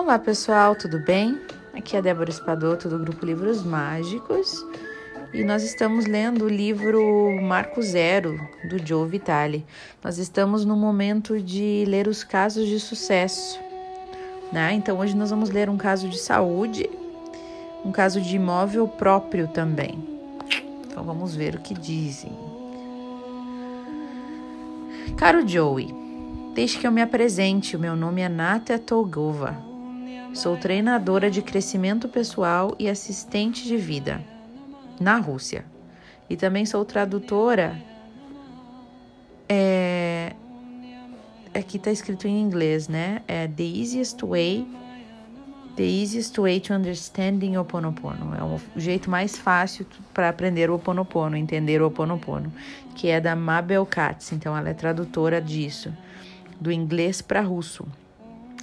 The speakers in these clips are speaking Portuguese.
Olá pessoal, tudo bem? Aqui é a Débora Espadoto do Grupo Livros Mágicos e nós estamos lendo o livro Marco Zero do Joe Vitale. Nós estamos no momento de ler os casos de sucesso, né? Então hoje nós vamos ler um caso de saúde, um caso de imóvel próprio também. Então vamos ver o que dizem. Caro Joey, deixe que eu me apresente. O meu nome é Natia Tolgova. Sou treinadora de crescimento pessoal e assistente de vida na Rússia. E também sou tradutora. É... Aqui está escrito em inglês, né? É The Easiest Way. The Easiest Way to Understanding o Oponopono. É o jeito mais fácil para aprender o Oponopono, entender o Oponopono. Que é da Mabel Katz. Então ela é tradutora disso, do inglês para russo.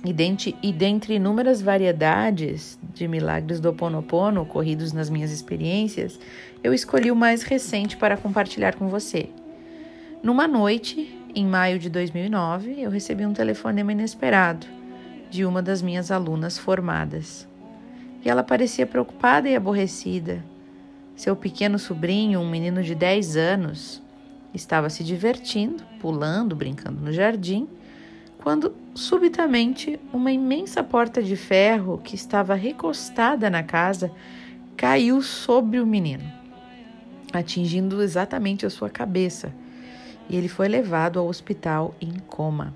E dentre, inúmeras variedades de milagres do Oponopono ocorridos nas minhas experiências, eu escolhi o mais recente para compartilhar com você. Numa noite, em maio de 2009, eu recebi um telefonema inesperado de uma das minhas alunas formadas. E ela parecia preocupada e aborrecida. Seu pequeno sobrinho, um menino de 10 anos, estava se divertindo, pulando, brincando no jardim quando subitamente uma imensa porta de ferro que estava recostada na casa caiu sobre o menino, atingindo exatamente a sua cabeça, e ele foi levado ao hospital em coma.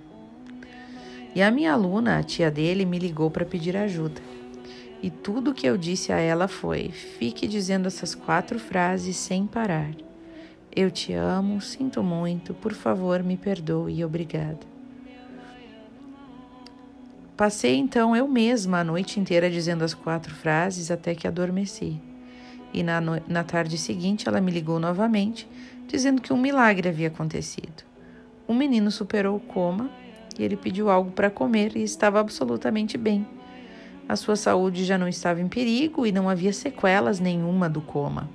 E a minha aluna, a tia dele, me ligou para pedir ajuda. E tudo que eu disse a ela foi: fique dizendo essas quatro frases sem parar. Eu te amo, sinto muito, por favor, me perdoe e obrigada. Passei então eu mesma a noite inteira dizendo as quatro frases até que adormeci. E na, no... na tarde seguinte ela me ligou novamente, dizendo que um milagre havia acontecido. O menino superou o coma e ele pediu algo para comer e estava absolutamente bem. A sua saúde já não estava em perigo e não havia sequelas nenhuma do coma.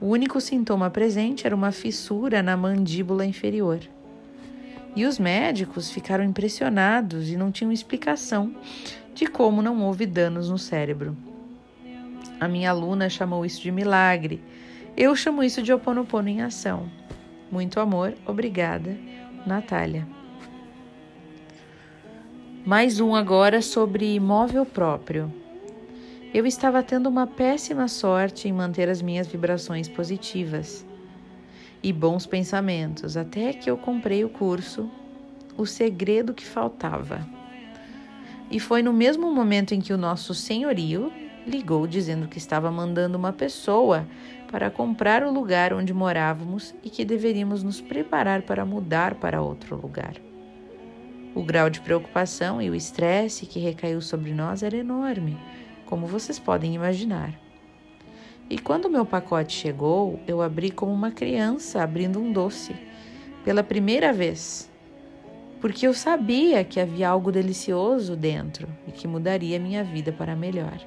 O único sintoma presente era uma fissura na mandíbula inferior. E os médicos ficaram impressionados e não tinham explicação de como não houve danos no cérebro. A minha aluna chamou isso de milagre. Eu chamo isso de oponopono em ação. Muito amor, obrigada, Natália. Mais um agora sobre imóvel próprio. Eu estava tendo uma péssima sorte em manter as minhas vibrações positivas e bons pensamentos, até que eu comprei o curso O Segredo que Faltava. E foi no mesmo momento em que o nosso senhorio ligou dizendo que estava mandando uma pessoa para comprar o lugar onde morávamos e que deveríamos nos preparar para mudar para outro lugar. O grau de preocupação e o estresse que recaiu sobre nós era enorme, como vocês podem imaginar. E quando meu pacote chegou, eu abri como uma criança abrindo um doce, pela primeira vez, porque eu sabia que havia algo delicioso dentro e que mudaria minha vida para melhor.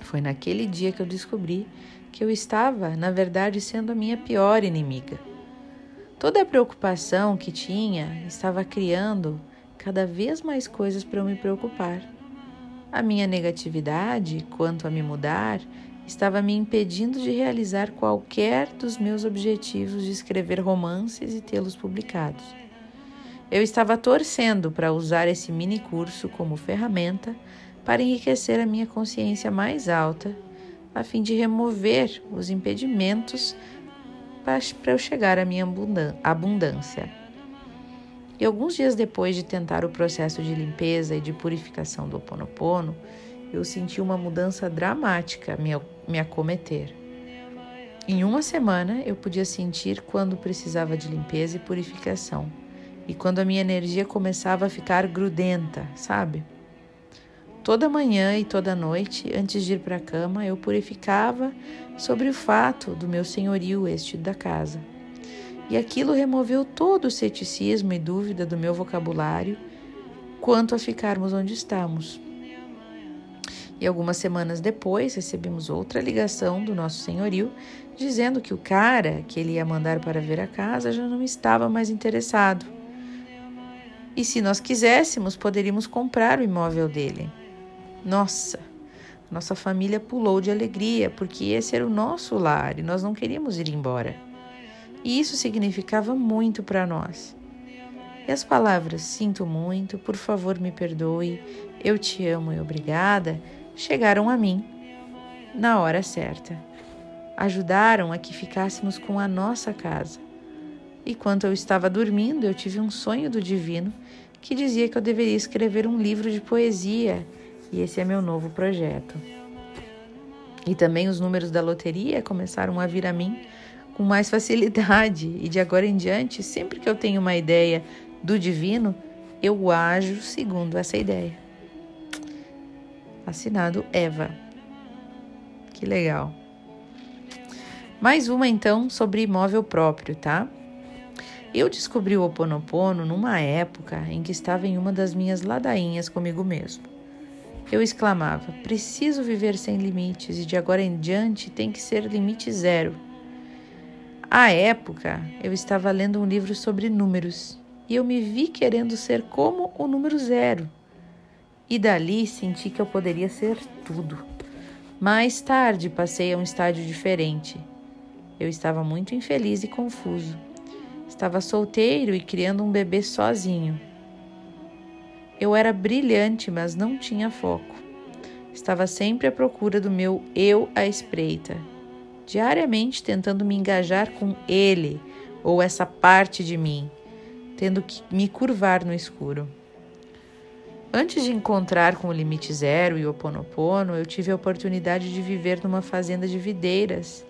Foi naquele dia que eu descobri que eu estava, na verdade, sendo a minha pior inimiga. Toda a preocupação que tinha estava criando cada vez mais coisas para eu me preocupar. A minha negatividade quanto a me mudar estava me impedindo de realizar qualquer dos meus objetivos de escrever romances e tê-los publicados. Eu estava torcendo para usar esse mini curso como ferramenta para enriquecer a minha consciência mais alta, a fim de remover os impedimentos para eu chegar à minha abundância. E alguns dias depois de tentar o processo de limpeza e de purificação do Oponopono, eu senti uma mudança dramática me, me acometer. Em uma semana, eu podia sentir quando precisava de limpeza e purificação, e quando a minha energia começava a ficar grudenta, sabe? Toda manhã e toda noite, antes de ir para a cama, eu purificava sobre o fato do meu senhorio este da casa. E aquilo removeu todo o ceticismo e dúvida do meu vocabulário quanto a ficarmos onde estamos. E algumas semanas depois recebemos outra ligação do nosso senhorio dizendo que o cara que ele ia mandar para ver a casa já não estava mais interessado. E se nós quiséssemos, poderíamos comprar o imóvel dele. Nossa, nossa família pulou de alegria, porque esse era o nosso lar e nós não queríamos ir embora. E isso significava muito para nós. E as palavras sinto muito, por favor me perdoe, eu te amo e obrigada chegaram a mim na hora certa. Ajudaram a que ficássemos com a nossa casa. E quando eu estava dormindo, eu tive um sonho do divino que dizia que eu deveria escrever um livro de poesia, e esse é meu novo projeto. E também os números da loteria começaram a vir a mim com mais facilidade, e de agora em diante, sempre que eu tenho uma ideia do divino, eu ajo segundo essa ideia. Assinado Eva. Que legal. Mais uma então sobre imóvel próprio, tá? Eu descobri o Ho Oponopono numa época em que estava em uma das minhas ladainhas comigo mesmo. Eu exclamava: preciso viver sem limites e de agora em diante tem que ser limite zero. À época, eu estava lendo um livro sobre números e eu me vi querendo ser como o número zero e dali senti que eu poderia ser tudo. Mais tarde passei a um estágio diferente. Eu estava muito infeliz e confuso. Estava solteiro e criando um bebê sozinho. Eu era brilhante, mas não tinha foco. Estava sempre à procura do meu eu à espreita, diariamente tentando me engajar com ele ou essa parte de mim, tendo que me curvar no escuro. Antes de encontrar com o limite zero e o Oponopono, eu tive a oportunidade de viver numa fazenda de videiras,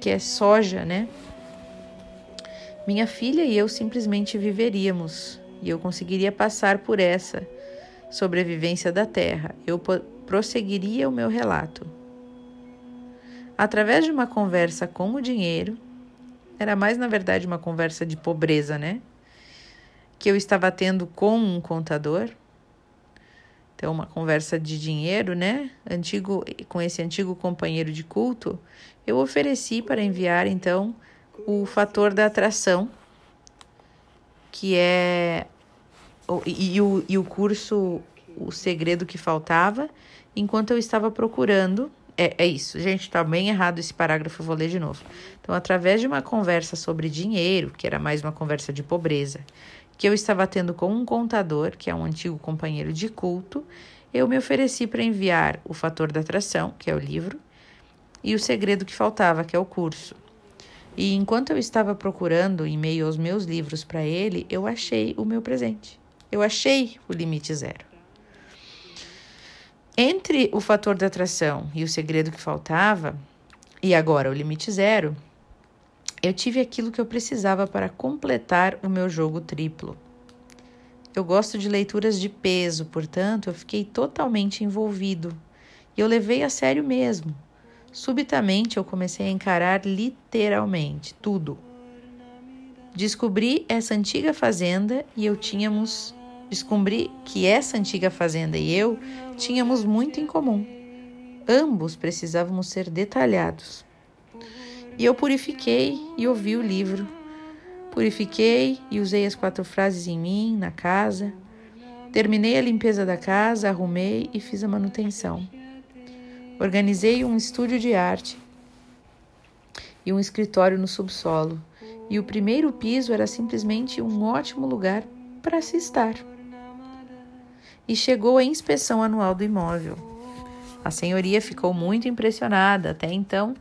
que é soja, né? Minha filha e eu simplesmente viveríamos e eu conseguiria passar por essa sobrevivência da terra. Eu prosseguiria o meu relato. Através de uma conversa com o dinheiro, era mais na verdade uma conversa de pobreza, né? Que eu estava tendo com um contador então, uma conversa de dinheiro, né? Antigo, com esse antigo companheiro de culto, eu ofereci para enviar então o fator da atração, que é e, e, o, e o curso O Segredo que Faltava, enquanto eu estava procurando. É, é isso, gente, está bem errado esse parágrafo, eu vou ler de novo. Então, através de uma conversa sobre dinheiro, que era mais uma conversa de pobreza, que eu estava tendo com um contador, que é um antigo companheiro de culto, eu me ofereci para enviar o fator da atração, que é o livro, e o segredo que faltava, que é o curso. E enquanto eu estava procurando em meio aos meus livros para ele, eu achei o meu presente. Eu achei o limite zero. Entre o fator da atração e o segredo que faltava, e agora o limite zero, eu tive aquilo que eu precisava para completar o meu jogo triplo. Eu gosto de leituras de peso, portanto, eu fiquei totalmente envolvido e eu levei a sério mesmo. Subitamente eu comecei a encarar literalmente tudo. Descobri essa antiga fazenda e eu tínhamos. Descobri que essa antiga fazenda e eu tínhamos muito em comum. Ambos precisávamos ser detalhados. E eu purifiquei e ouvi o livro. Purifiquei e usei as quatro frases em mim, na casa. Terminei a limpeza da casa, arrumei e fiz a manutenção. Organizei um estúdio de arte e um escritório no subsolo, e o primeiro piso era simplesmente um ótimo lugar para se estar. E chegou a inspeção anual do imóvel. A senhoria ficou muito impressionada. Até então,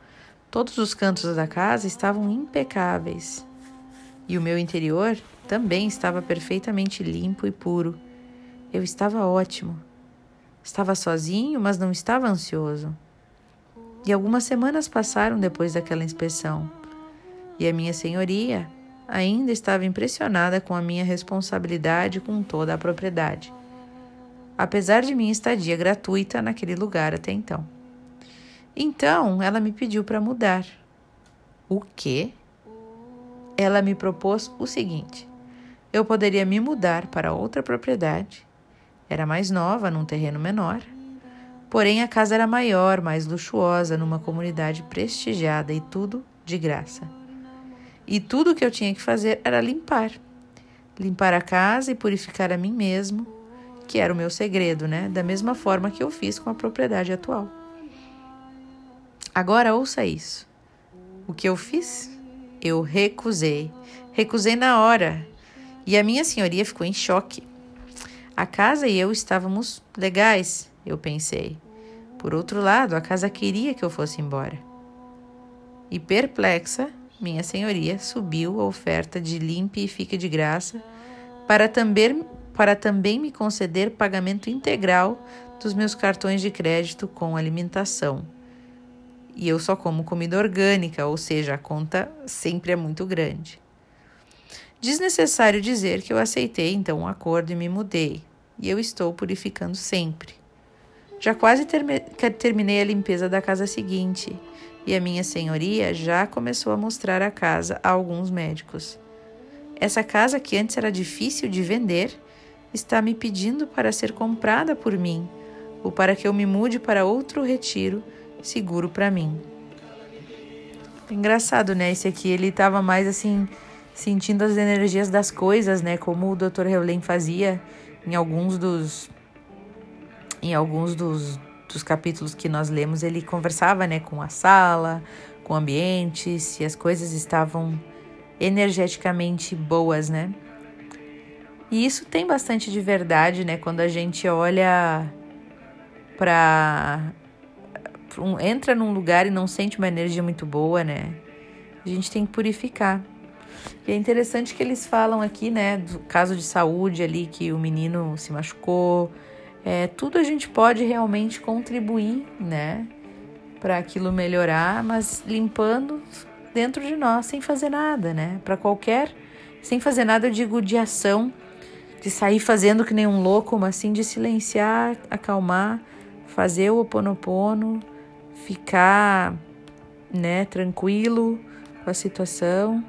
todos os cantos da casa estavam impecáveis. E o meu interior também estava perfeitamente limpo e puro. Eu estava ótimo. Estava sozinho, mas não estava ansioso. E algumas semanas passaram depois daquela inspeção. E a minha senhoria ainda estava impressionada com a minha responsabilidade com toda a propriedade, apesar de minha estadia gratuita naquele lugar até então. Então, ela me pediu para mudar. O quê? Ela me propôs o seguinte: eu poderia me mudar para outra propriedade. Era mais nova, num terreno menor. Porém, a casa era maior, mais luxuosa, numa comunidade prestigiada e tudo de graça. E tudo o que eu tinha que fazer era limpar. Limpar a casa e purificar a mim mesmo, que era o meu segredo, né? Da mesma forma que eu fiz com a propriedade atual. Agora ouça isso. O que eu fiz? Eu recusei. Recusei na hora. E a minha senhoria ficou em choque. A casa e eu estávamos legais, eu pensei. Por outro lado, a casa queria que eu fosse embora. E perplexa, minha senhoria subiu a oferta de limpe e fique de graça para também, para também me conceder pagamento integral dos meus cartões de crédito com alimentação. E eu só como comida orgânica, ou seja, a conta sempre é muito grande. Desnecessário dizer que eu aceitei então o um acordo e me mudei, e eu estou purificando sempre. Já quase terminei a limpeza da casa seguinte e a minha senhoria já começou a mostrar a casa a alguns médicos. Essa casa, que antes era difícil de vender, está me pedindo para ser comprada por mim ou para que eu me mude para outro retiro seguro para mim. Engraçado, né? Esse aqui ele estava mais assim sentindo as energias das coisas, né? Como o Dr. Heulen fazia em alguns dos em alguns dos, dos capítulos que nós lemos, ele conversava né, com a sala, com o ambiente, se as coisas estavam energeticamente boas, né? E isso tem bastante de verdade, né? Quando a gente olha para um, entra num lugar e não sente uma energia muito boa, né? A gente tem que purificar. E é interessante que eles falam aqui, né, do caso de saúde ali que o menino se machucou, é, tudo a gente pode realmente contribuir, né, para aquilo melhorar, mas limpando dentro de nós, sem fazer nada, né? Para qualquer, sem fazer nada, eu digo de ação, de sair fazendo que nem um louco, mas sim de silenciar, acalmar, fazer o oponopono, ficar, né, tranquilo com a situação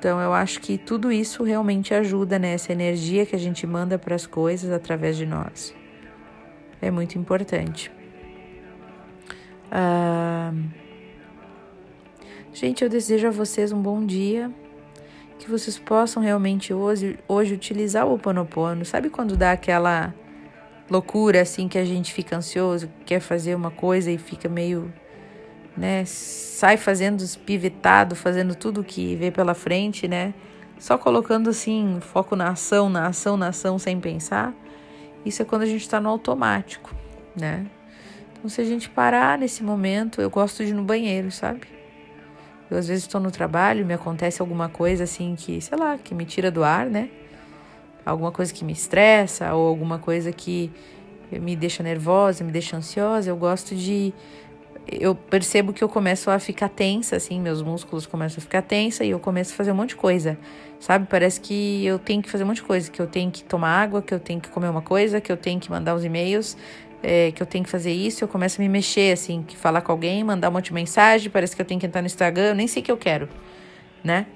então eu acho que tudo isso realmente ajuda nessa né? energia que a gente manda para as coisas através de nós. É muito importante. Ah, gente, eu desejo a vocês um bom dia. Que vocês possam realmente hoje, hoje utilizar o Ho. Sabe quando dá aquela loucura assim que a gente fica ansioso, quer fazer uma coisa e fica meio né? Sai fazendo pivotado, fazendo tudo que vê pela frente, né? Só colocando assim foco na ação, na ação, na ação, sem pensar. Isso é quando a gente está no automático, né? Então, se a gente parar nesse momento, eu gosto de ir no banheiro, sabe? Eu às vezes estou no trabalho, me acontece alguma coisa assim que, sei lá, que me tira do ar, né? Alguma coisa que me estressa ou alguma coisa que me deixa nervosa, me deixa ansiosa. Eu gosto de eu percebo que eu começo a ficar tensa, assim, meus músculos começam a ficar tensa e eu começo a fazer um monte de coisa, sabe? Parece que eu tenho que fazer um monte de coisa, que eu tenho que tomar água, que eu tenho que comer uma coisa, que eu tenho que mandar uns e-mails, é, que eu tenho que fazer isso. Eu começo a me mexer, assim, que falar com alguém, mandar um monte de mensagem, parece que eu tenho que entrar no Instagram, eu nem sei o que eu quero, né?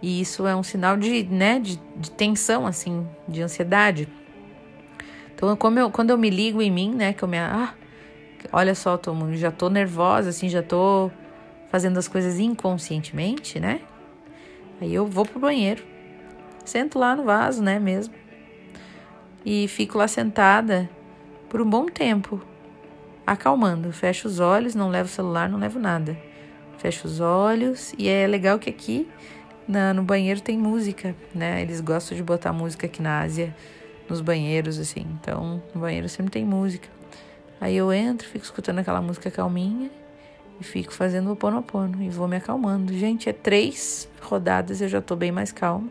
E isso é um sinal de, né, de, de tensão, assim, de ansiedade. Então, como eu, quando eu me ligo em mim, né, que eu me. Ah, olha só, tô, já tô nervosa, assim, já tô fazendo as coisas inconscientemente, né? Aí eu vou pro banheiro, sento lá no vaso, né, mesmo, e fico lá sentada por um bom tempo, acalmando. Fecho os olhos, não levo celular, não levo nada. Fecho os olhos e é legal que aqui na, no banheiro tem música, né? Eles gostam de botar música aqui na Ásia, nos banheiros, assim. Então, no banheiro sempre tem música. Aí eu entro, fico escutando aquela música calminha e fico fazendo o ponopono e vou me acalmando. Gente, é três rodadas, eu já tô bem mais calma.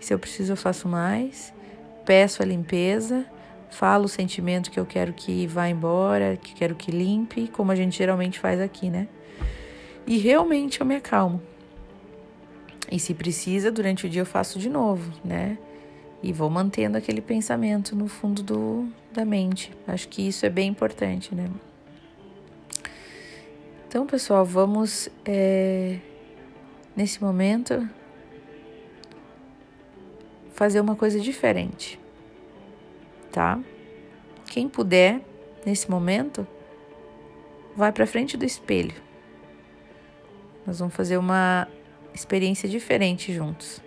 Se eu preciso, eu faço mais. Peço a limpeza, falo o sentimento que eu quero que vá embora, que quero que limpe, como a gente geralmente faz aqui, né? E realmente eu me acalmo. E se precisa, durante o dia eu faço de novo, né? E vou mantendo aquele pensamento no fundo do, da mente. Acho que isso é bem importante, né? Então, pessoal, vamos é, nesse momento fazer uma coisa diferente, tá? Quem puder, nesse momento, vai para frente do espelho. Nós vamos fazer uma experiência diferente juntos.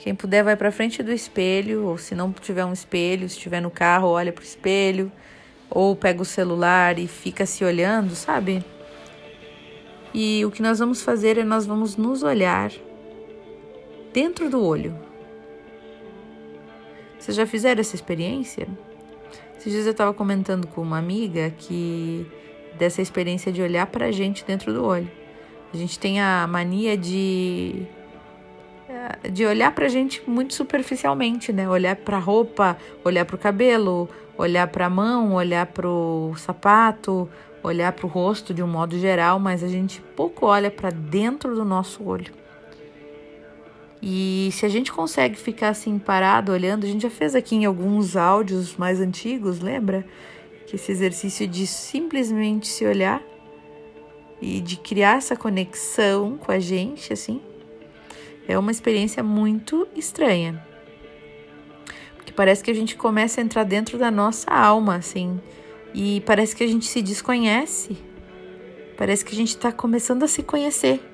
Quem puder vai para frente do espelho, ou se não tiver um espelho, se estiver no carro, olha pro espelho, ou pega o celular e fica se olhando, sabe? E o que nós vamos fazer é nós vamos nos olhar dentro do olho. Vocês já fizeram essa experiência? Esses dias eu estava comentando com uma amiga que dessa experiência de olhar para a gente dentro do olho. A gente tem a mania de de olhar pra gente muito superficialmente, né? Olhar pra roupa, olhar pro cabelo, olhar pra mão, olhar pro sapato, olhar pro rosto de um modo geral, mas a gente pouco olha para dentro do nosso olho. E se a gente consegue ficar assim parado olhando, a gente já fez aqui em alguns áudios mais antigos, lembra? Que esse exercício de simplesmente se olhar e de criar essa conexão com a gente, assim, é uma experiência muito estranha. Porque parece que a gente começa a entrar dentro da nossa alma, assim, e parece que a gente se desconhece. Parece que a gente está começando a se conhecer.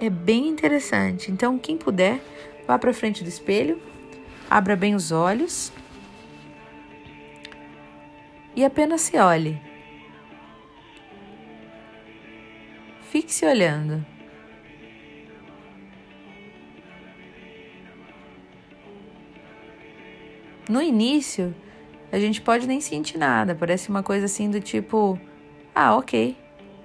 É bem interessante. Então, quem puder, vá para frente do espelho, abra bem os olhos e apenas se olhe. Fique se olhando. No início, a gente pode nem sentir nada, parece uma coisa assim do tipo, ah, ok,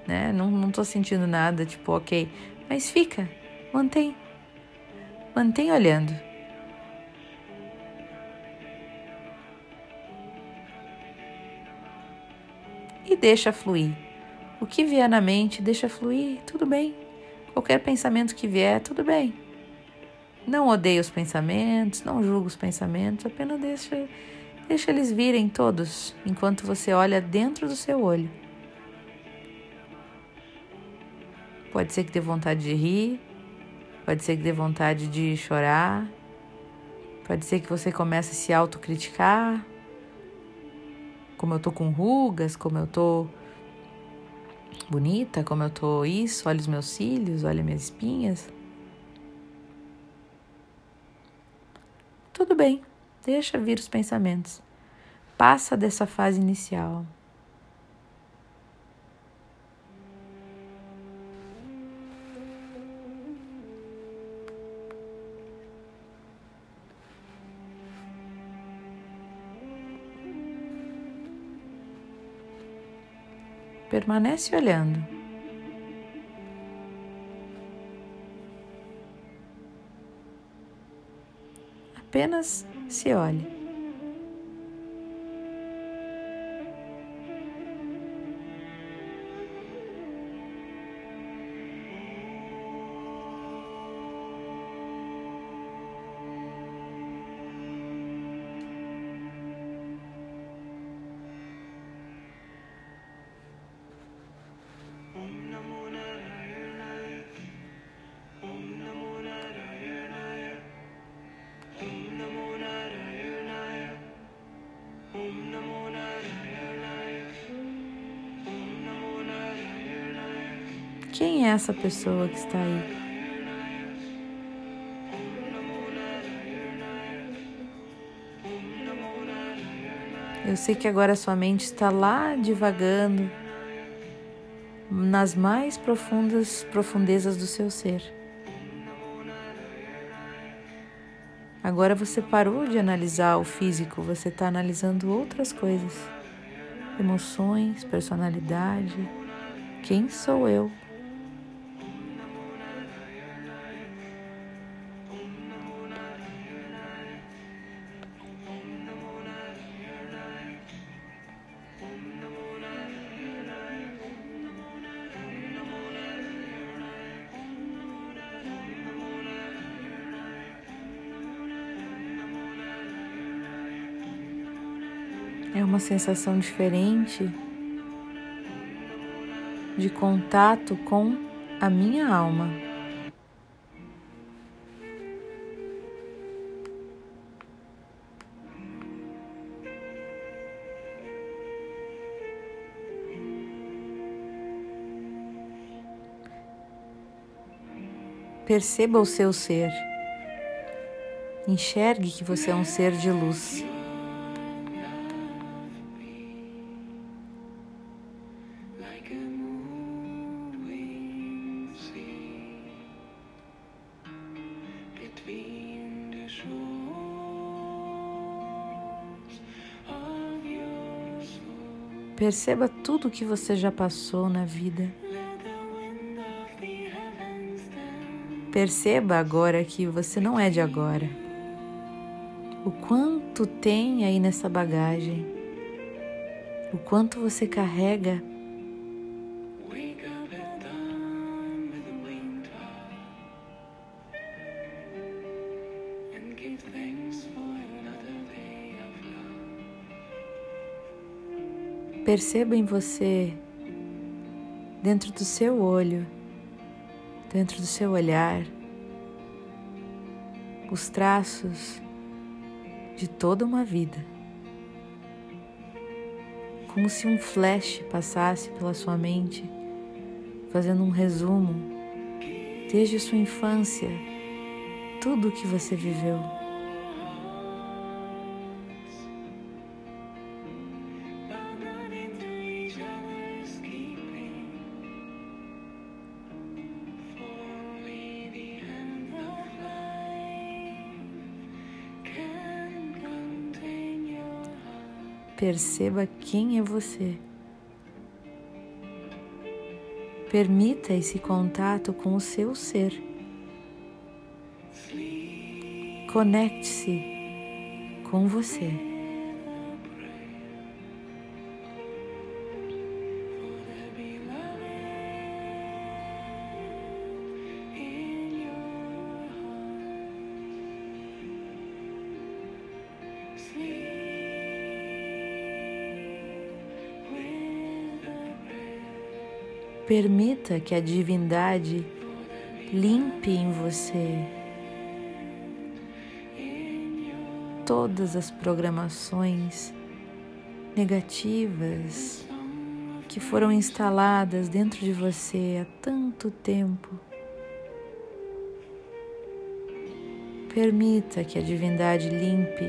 né? Não, não tô sentindo nada, tipo, ok. Mas fica, mantém, mantém olhando. E deixa fluir. O que vier na mente, deixa fluir, tudo bem. Qualquer pensamento que vier, tudo bem. Não odeia os pensamentos, não julga os pensamentos, apenas deixa, deixa eles virem todos enquanto você olha dentro do seu olho. Pode ser que dê vontade de rir, pode ser que dê vontade de chorar, pode ser que você comece a se autocriticar, como eu tô com rugas, como eu tô bonita, como eu tô isso, olha os meus cílios, olha minhas espinhas. Tudo bem, deixa vir os pensamentos. Passa dessa fase inicial. Permanece olhando. Apenas se olhe. Essa pessoa que está aí? Eu sei que agora sua mente está lá divagando nas mais profundas profundezas do seu ser. Agora você parou de analisar o físico, você está analisando outras coisas, emoções, personalidade. Quem sou eu? Sensação diferente de contato com a minha alma. Perceba o seu ser. Enxergue que você é um ser de luz. Perceba tudo que você já passou na vida. Perceba agora que você não é de agora. O quanto tem aí nessa bagagem. O quanto você carrega Perceba em você, dentro do seu olho, dentro do seu olhar, os traços de toda uma vida. Como se um flash passasse pela sua mente, fazendo um resumo desde sua infância, tudo o que você viveu. Perceba quem é você. Permita esse contato com o seu ser. Conecte-se com você. Permita que a divindade limpe em você todas as programações negativas que foram instaladas dentro de você há tanto tempo. Permita que a divindade limpe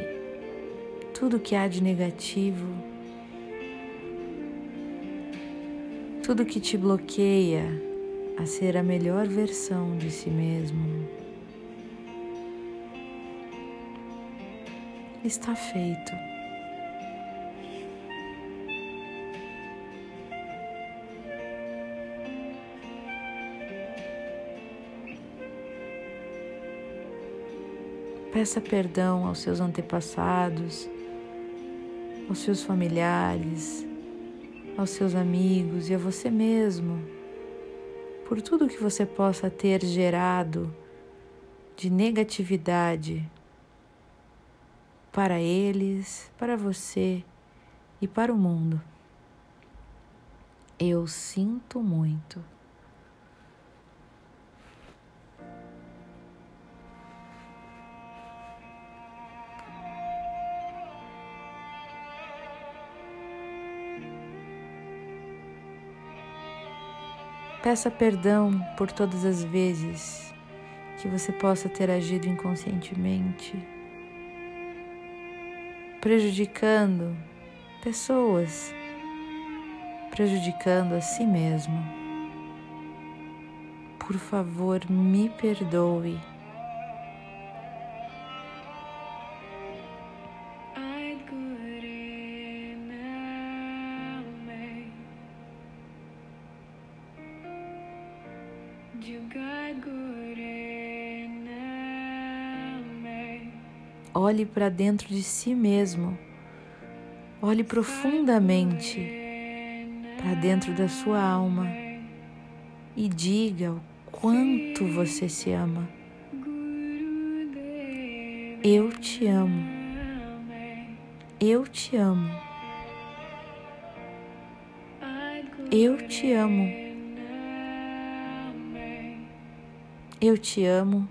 tudo que há de negativo, tudo que te bloqueia a ser a melhor versão de si mesmo. Está feito. Peça perdão aos seus antepassados, aos seus familiares, aos seus amigos e a você mesmo por tudo que você possa ter gerado de negatividade para eles, para você e para o mundo. Eu sinto muito. Peça perdão por todas as vezes que você possa ter agido inconscientemente, prejudicando pessoas, prejudicando a si mesmo. Por favor, me perdoe. Olhe para dentro de si mesmo. Olhe profundamente para dentro da sua alma e diga o quanto você se ama. Eu te amo. Eu te amo. Eu te amo. Eu te amo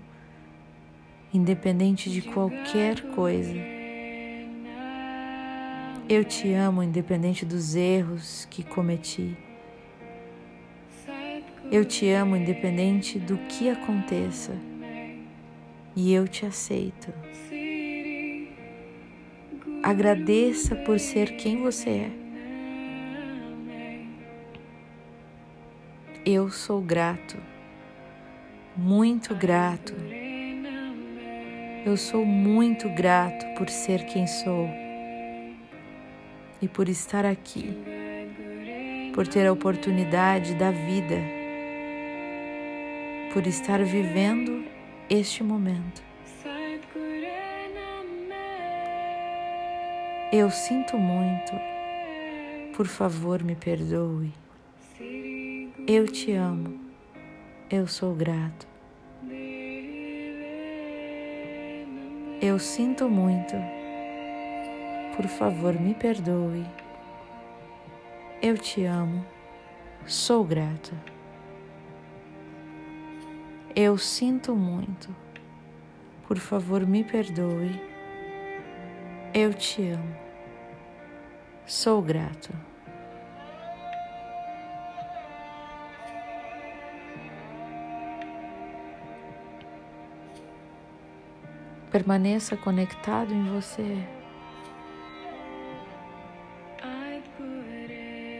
independente de qualquer coisa. Eu te amo, independente dos erros que cometi. Eu te amo, independente do que aconteça. E eu te aceito. Agradeça por ser quem você é. Eu sou grato, muito grato eu sou muito grato por ser quem sou e por estar aqui, por ter a oportunidade da vida, por estar vivendo este momento. Eu sinto muito, por favor, me perdoe. Eu te amo, eu sou grato. Eu sinto muito. Por favor, me perdoe. Eu te amo. Sou grata. Eu sinto muito. Por favor, me perdoe. Eu te amo. Sou grato. Permaneça conectado em você.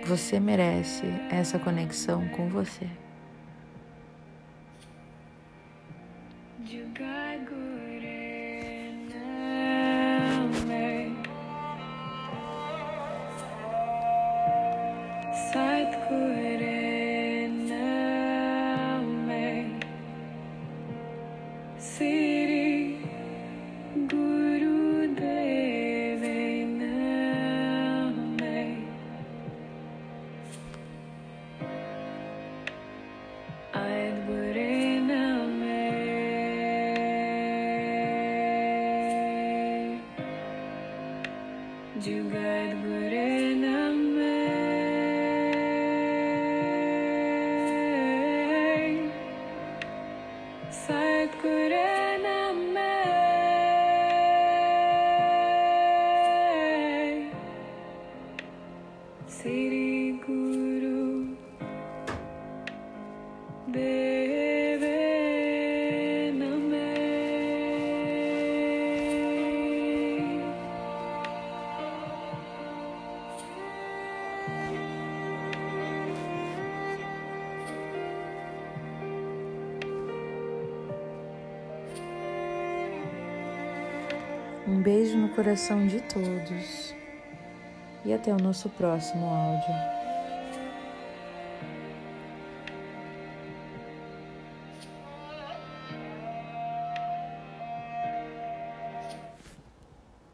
Você merece essa conexão com você. Coração de todos e até o nosso próximo áudio.